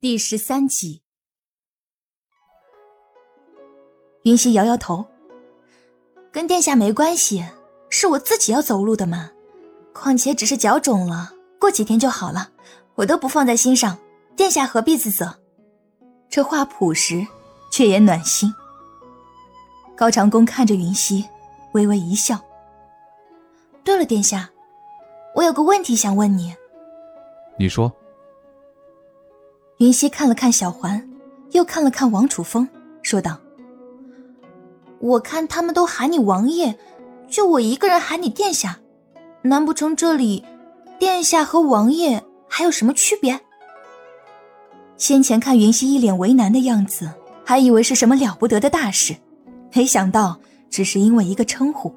第十三集，云溪摇摇头，跟殿下没关系，是我自己要走路的嘛。况且只是脚肿了，过几天就好了，我都不放在心上，殿下何必自责？这话朴实，却也暖心。高长恭看着云溪，微微一笑。对了，殿下，我有个问题想问你。你说。云溪看了看小环，又看了看王楚风，说道：“我看他们都喊你王爷，就我一个人喊你殿下，难不成这里，殿下和王爷还有什么区别？”先前看云溪一脸为难的样子，还以为是什么了不得的大事，没想到只是因为一个称呼。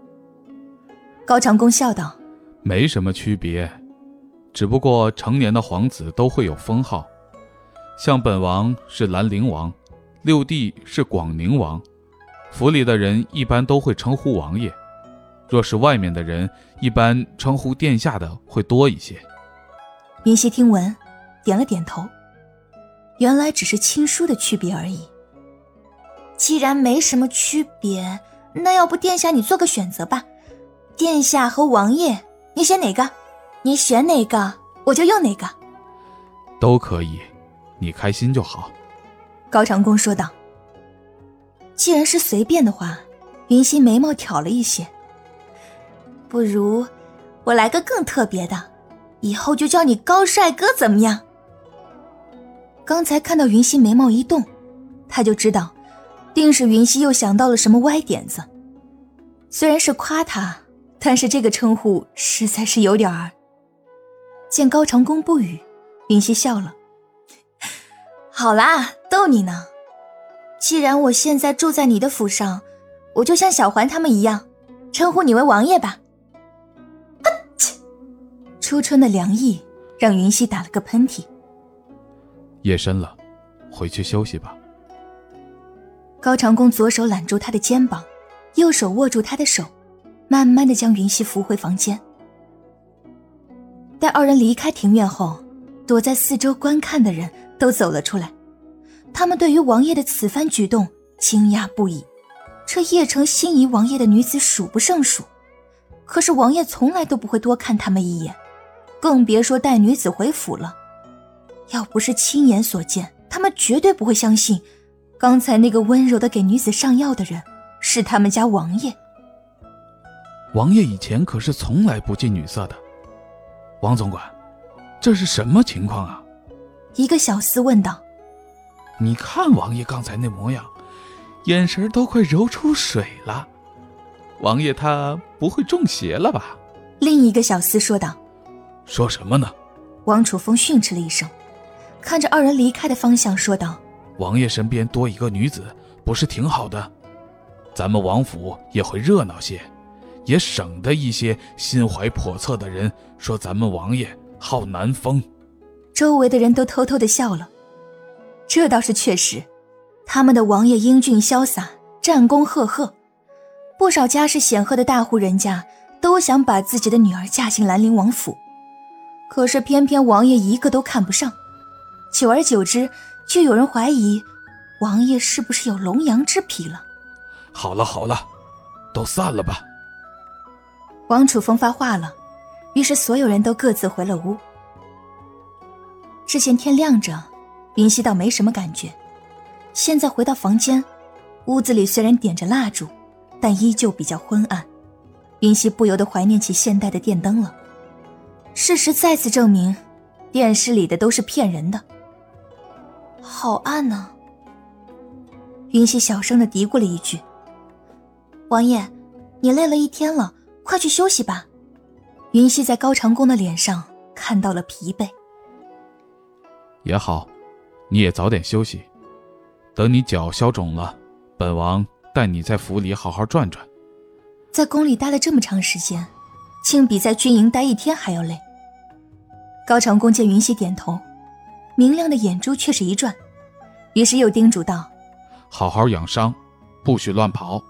高长恭笑道：“没什么区别，只不过成年的皇子都会有封号。”像本王是兰陵王，六弟是广宁王，府里的人一般都会称呼王爷。若是外面的人，一般称呼殿下的会多一些。云溪听闻，点了点头。原来只是亲疏的区别而已。既然没什么区别，那要不殿下你做个选择吧？殿下和王爷，你选哪个？你选哪个，我就用哪个。都可以。你开心就好，高长恭说道。既然是随便的话，云溪眉毛挑了一些。不如我来个更特别的，以后就叫你高帅哥，怎么样？刚才看到云溪眉毛一动，他就知道，定是云溪又想到了什么歪点子。虽然是夸他，但是这个称呼实在是有点儿。见高长恭不语，云溪笑了。好啦，逗你呢。既然我现在住在你的府上，我就像小环他们一样，称呼你为王爷吧。初春的凉意让云溪打了个喷嚏。夜深了，回去休息吧。高长恭左手揽住他的肩膀，右手握住他的手，慢慢的将云溪扶回房间。待二人离开庭院后，躲在四周观看的人。都走了出来，他们对于王爷的此番举动惊讶不已。这叶城心仪王爷的女子数不胜数，可是王爷从来都不会多看他们一眼，更别说带女子回府了。要不是亲眼所见，他们绝对不会相信，刚才那个温柔的给女子上药的人是他们家王爷。王爷以前可是从来不近女色的，王总管，这是什么情况啊？一个小厮问道：“你看王爷刚才那模样，眼神都快揉出水了。王爷他不会中邪了吧？”另一个小厮说道：“说什么呢？”王楚风训斥了一声，看着二人离开的方向说道：“王爷身边多一个女子，不是挺好的？咱们王府也会热闹些，也省得一些心怀叵测的人说咱们王爷好难封。”周围的人都偷偷的笑了，这倒是确实。他们的王爷英俊潇洒，战功赫赫，不少家世显赫的大户人家都想把自己的女儿嫁进兰陵王府，可是偏偏王爷一个都看不上。久而久之，就有人怀疑，王爷是不是有龙阳之癖了？好了好了，都散了吧。王楚风发话了，于是所有人都各自回了屋。之前天亮着，云溪倒没什么感觉。现在回到房间，屋子里虽然点着蜡烛，但依旧比较昏暗。云溪不由得怀念起现代的电灯了。事实再次证明，电视里的都是骗人的。好暗呐！云溪小声的嘀咕了一句：“王爷，你累了一天了，快去休息吧。”云溪在高长恭的脸上看到了疲惫。也好，你也早点休息。等你脚消肿了，本王带你在府里好好转转。在宫里待了这么长时间，竟比在军营待一天还要累。高长恭见云溪点头，明亮的眼珠却是一转，于是又叮嘱道：“好好养伤，不许乱跑。”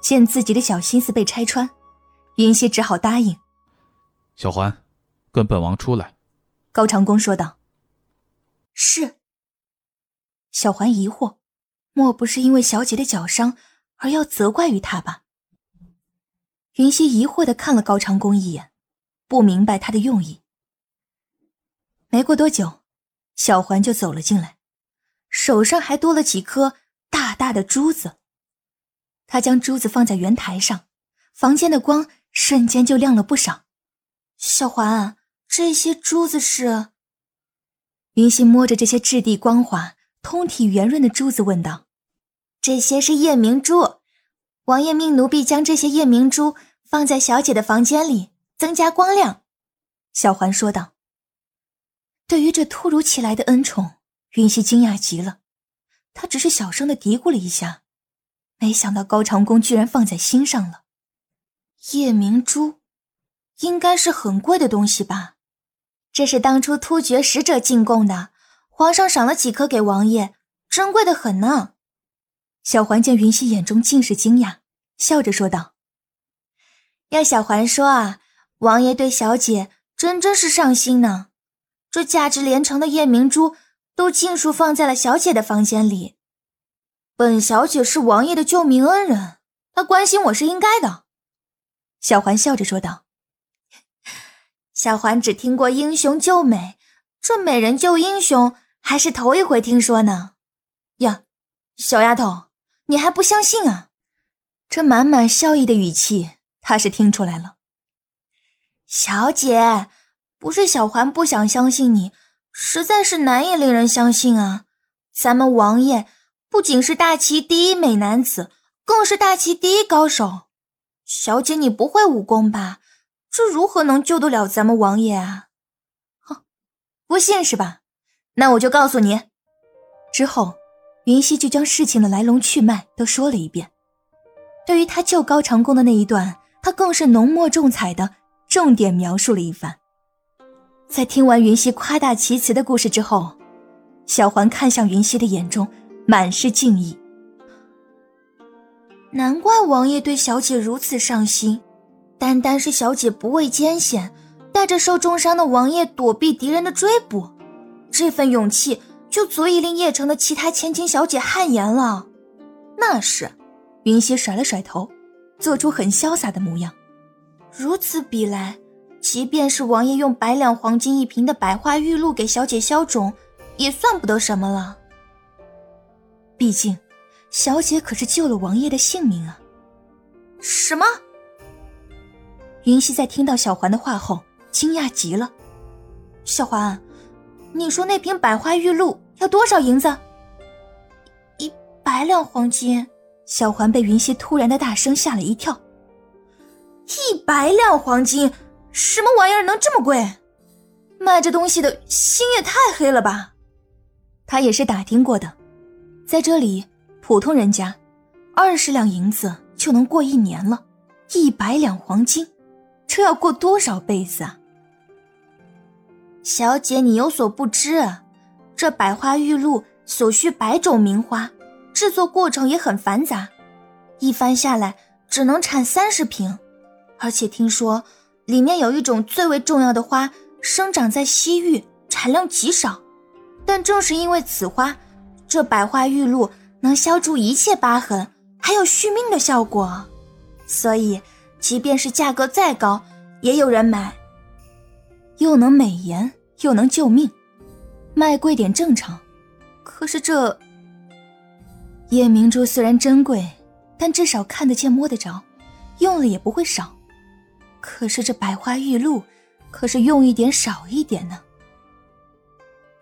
见自己的小心思被拆穿，云溪只好答应。小环，跟本王出来。高长恭说道。是。小环疑惑，莫不是因为小姐的脚伤而要责怪于她吧？云溪疑惑的看了高长恭一眼，不明白他的用意。没过多久，小环就走了进来，手上还多了几颗大大的珠子。他将珠子放在圆台上，房间的光瞬间就亮了不少。小环，这些珠子是？云溪摸着这些质地光滑、通体圆润的珠子问道：“这些是夜明珠，王爷命奴婢将这些夜明珠放在小姐的房间里，增加光亮。”小环说道。对于这突如其来的恩宠，云溪惊讶极了。他只是小声的嘀咕了一下，没想到高长恭居然放在心上了。夜明珠，应该是很贵的东西吧？这是当初突厥使者进贡的，皇上赏了几颗给王爷，珍贵的很呢。小环见云溪眼中尽是惊讶，笑着说道：“要小环说啊，王爷对小姐真真是上心呢。”这价值连城的夜明珠都尽数放在了小姐的房间里。本小姐是王爷的救命恩人，他关心我是应该的。小环笑着说道：“小环只听过英雄救美，这美人救英雄还是头一回听说呢。”呀，小丫头，你还不相信啊？这满满笑意的语气，他是听出来了。小姐。不是小环不想相信你，实在是难以令人相信啊！咱们王爷不仅是大齐第一美男子，更是大齐第一高手。小姐，你不会武功吧？这如何能救得了咱们王爷啊？哼，不信是吧？那我就告诉你。之后，云溪就将事情的来龙去脉都说了一遍。对于他救高长恭的那一段，他更是浓墨重彩的重点描述了一番。在听完云溪夸大其词的故事之后，小环看向云溪的眼中满是敬意。难怪王爷对小姐如此上心，单单是小姐不畏艰险，带着受重伤的王爷躲避敌人的追捕，这份勇气就足以令邺城的其他千金小姐汗颜了。那是，云溪甩了甩头，做出很潇洒的模样。如此比来。即便是王爷用百两黄金一瓶的百花玉露给小姐消肿，也算不得什么了。毕竟，小姐可是救了王爷的性命啊！什么？云溪在听到小环的话后，惊讶极了。小环，你说那瓶百花玉露要多少银子？一百两黄金。小环被云溪突然的大声吓了一跳。一百两黄金！什么玩意儿能这么贵？卖这东西的心也太黑了吧！他也是打听过的，在这里，普通人家二十两银子就能过一年了，一百两黄金，这要过多少辈子啊？小姐，你有所不知，这百花玉露所需百种名花，制作过程也很繁杂，一番下来只能产三十瓶，而且听说。里面有一种最为重要的花，生长在西域，产量极少。但正是因为此花，这百花玉露能消除一切疤痕，还有续命的效果。所以，即便是价格再高，也有人买。又能美颜，又能救命，卖贵点正常。可是这夜明珠虽然珍贵，但至少看得见、摸得着，用了也不会少。可是这百花玉露，可是用一点少一点呢。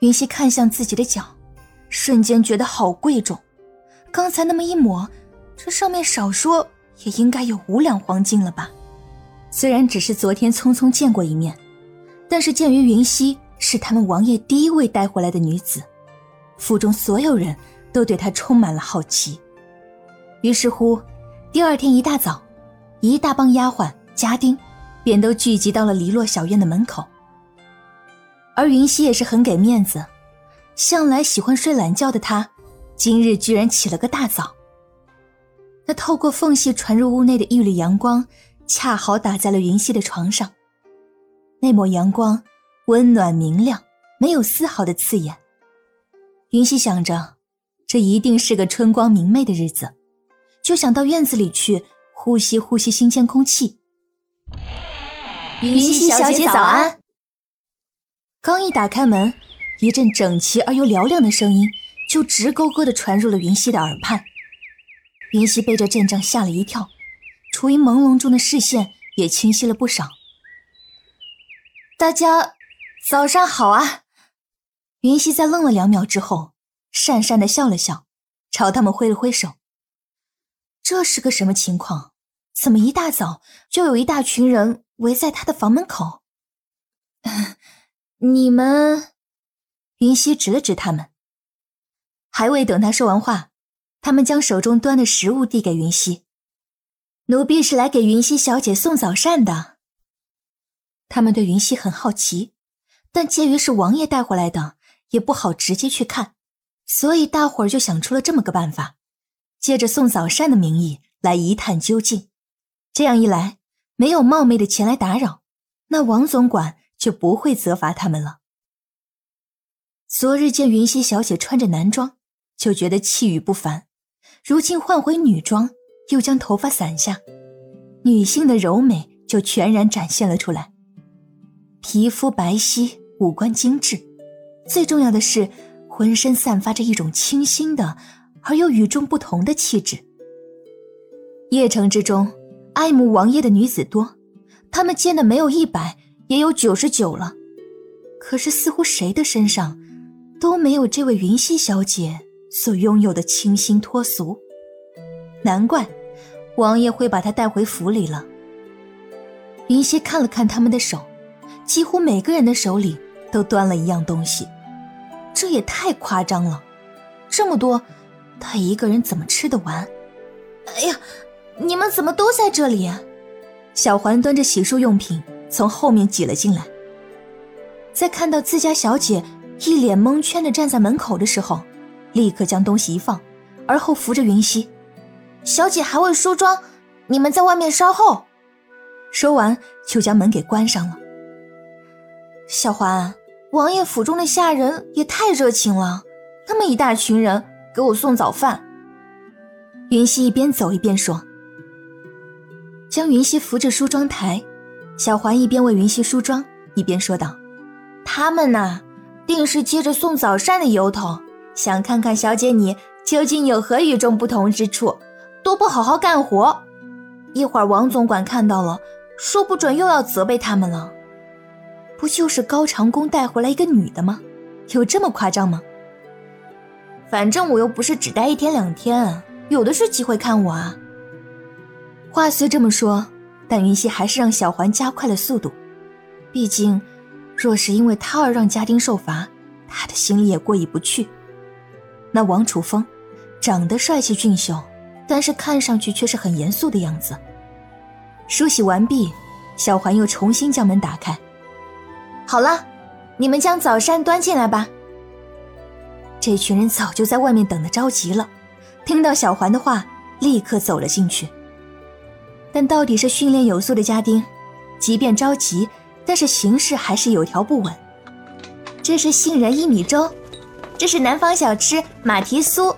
云溪看向自己的脚，瞬间觉得好贵重。刚才那么一抹，这上面少说也应该有五两黄金了吧？虽然只是昨天匆匆见过一面，但是鉴于云溪是他们王爷第一位带回来的女子，府中所有人都对她充满了好奇。于是乎，第二天一大早，一大帮丫鬟家丁。便都聚集到了篱落小院的门口，而云溪也是很给面子，向来喜欢睡懒觉的她，今日居然起了个大早。那透过缝隙传入屋内的一缕阳光，恰好打在了云溪的床上。那抹阳光温暖明亮，没有丝毫的刺眼。云溪想着，这一定是个春光明媚的日子，就想到院子里去呼吸呼吸新鲜空气。云溪小姐早安。刚一打开门，一阵整齐而又嘹亮的声音就直勾勾的传入了云溪的耳畔。云溪被这阵仗吓了一跳，处于朦胧中的视线也清晰了不少。大家早上好啊！云溪在愣了两秒之后。讪讪的笑了笑，朝他们挥了挥手。这是个什么情况？怎么一大早就有一大群人围在他的房门口？你们……云溪指了指他们。还未等他说完话，他们将手中端的食物递给云溪。奴婢是来给云溪小姐送早膳的。他们对云溪很好奇，但介于是王爷带回来的，也不好直接去看。所以大伙儿就想出了这么个办法，借着送早膳的名义来一探究竟。这样一来，没有冒昧的前来打扰，那王总管就不会责罚他们了。昨日见云溪小姐穿着男装，就觉得气宇不凡；如今换回女装，又将头发散下，女性的柔美就全然展现了出来。皮肤白皙，五官精致，最重要的是。浑身散发着一种清新的而又与众不同的气质。邺城之中，爱慕王爷的女子多，他们见的没有一百，也有九十九了。可是似乎谁的身上都没有这位云溪小姐所拥有的清新脱俗。难怪王爷会把她带回府里了。云溪看了看他们的手，几乎每个人的手里都端了一样东西。这也太夸张了，这么多，他一个人怎么吃得完？哎呀，你们怎么都在这里？小环端着洗漱用品从后面挤了进来，在看到自家小姐一脸蒙圈的站在门口的时候，立刻将东西一放，而后扶着云溪：“小姐还未梳妆，你们在外面稍后。”说完就将门给关上了。小环。王爷府中的下人也太热情了，那么一大群人给我送早饭。云溪一边走一边说：“将云溪扶着梳妆台，小环一边为云溪梳妆，一边说道：‘他们呐，定是借着送早膳的由头，想看看小姐你究竟有何与众不同之处，都不好好干活。一会儿王总管看到了，说不准又要责备他们了。’”不就是高长恭带回来一个女的吗？有这么夸张吗？反正我又不是只待一天两天，有的是机会看我啊。话虽这么说，但云溪还是让小环加快了速度。毕竟，若是因为他而让家丁受罚，他的心里也过意不去。那王楚风，长得帅气俊秀，但是看上去却是很严肃的样子。梳洗完毕，小环又重新将门打开。好了，你们将早膳端进来吧。这群人早就在外面等得着急了，听到小环的话，立刻走了进去。但到底是训练有素的家丁，即便着急，但是行事还是有条不紊。这是杏仁薏米粥，这是南方小吃马蹄酥，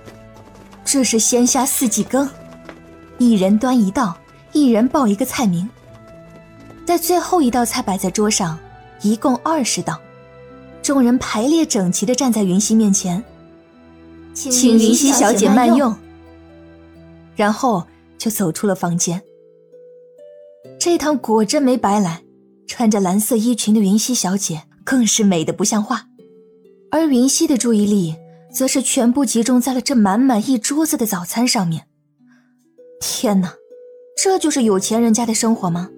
这是鲜虾四季羹。一人端一道，一人报一个菜名。在最后一道菜摆在桌上。一共二十道，众人排列整齐的站在云溪面前，请云溪小姐慢用。然后就走出了房间。这趟果真没白来，穿着蓝色衣裙的云溪小姐更是美的不像话，而云溪的注意力则是全部集中在了这满满一桌子的早餐上面。天哪，这就是有钱人家的生活吗？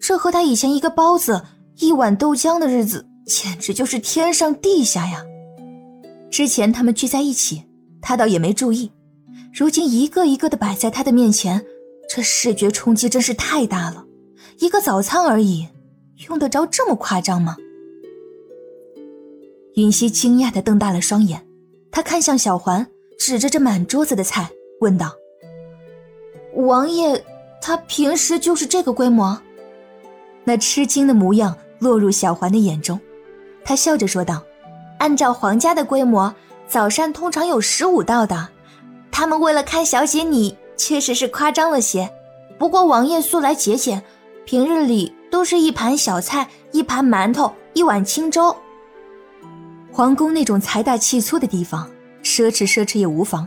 这和他以前一个包子。一碗豆浆的日子简直就是天上地下呀！之前他们聚在一起，他倒也没注意，如今一个一个的摆在他的面前，这视觉冲击真是太大了。一个早餐而已，用得着这么夸张吗？云溪惊讶的瞪大了双眼，他看向小环，指着这满桌子的菜，问道：“王爷，他平时就是这个规模？”那吃惊的模样。落入小环的眼中，他笑着说道：“按照皇家的规模，早膳通常有十五道的，他们为了看小姐你，确实是夸张了些。不过王爷素来节俭，平日里都是一盘小菜，一盘馒头，一碗清粥。皇宫那种财大气粗的地方，奢侈奢侈也无妨，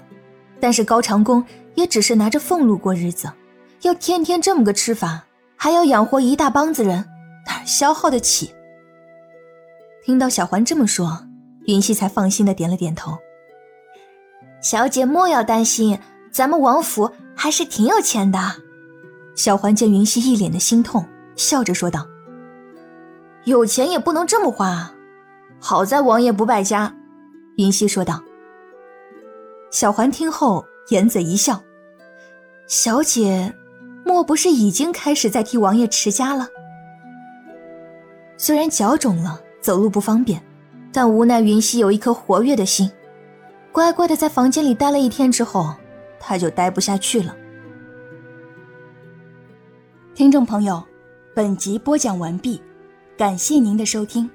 但是高长恭也只是拿着俸禄过日子，要天天这么个吃法，还要养活一大帮子人，哪消耗得起？听到小环这么说。云溪才放心的点了点头。小姐莫要担心，咱们王府还是挺有钱的。小环见云溪一脸的心痛，笑着说道：“有钱也不能这么花，好在王爷不败家。”云溪说道。小环听后掩嘴一笑：“小姐，莫不是已经开始在替王爷持家了？虽然脚肿了，走路不方便。”但无奈云溪有一颗活跃的心，乖乖的在房间里待了一天之后，他就待不下去了。听众朋友，本集播讲完毕，感谢您的收听。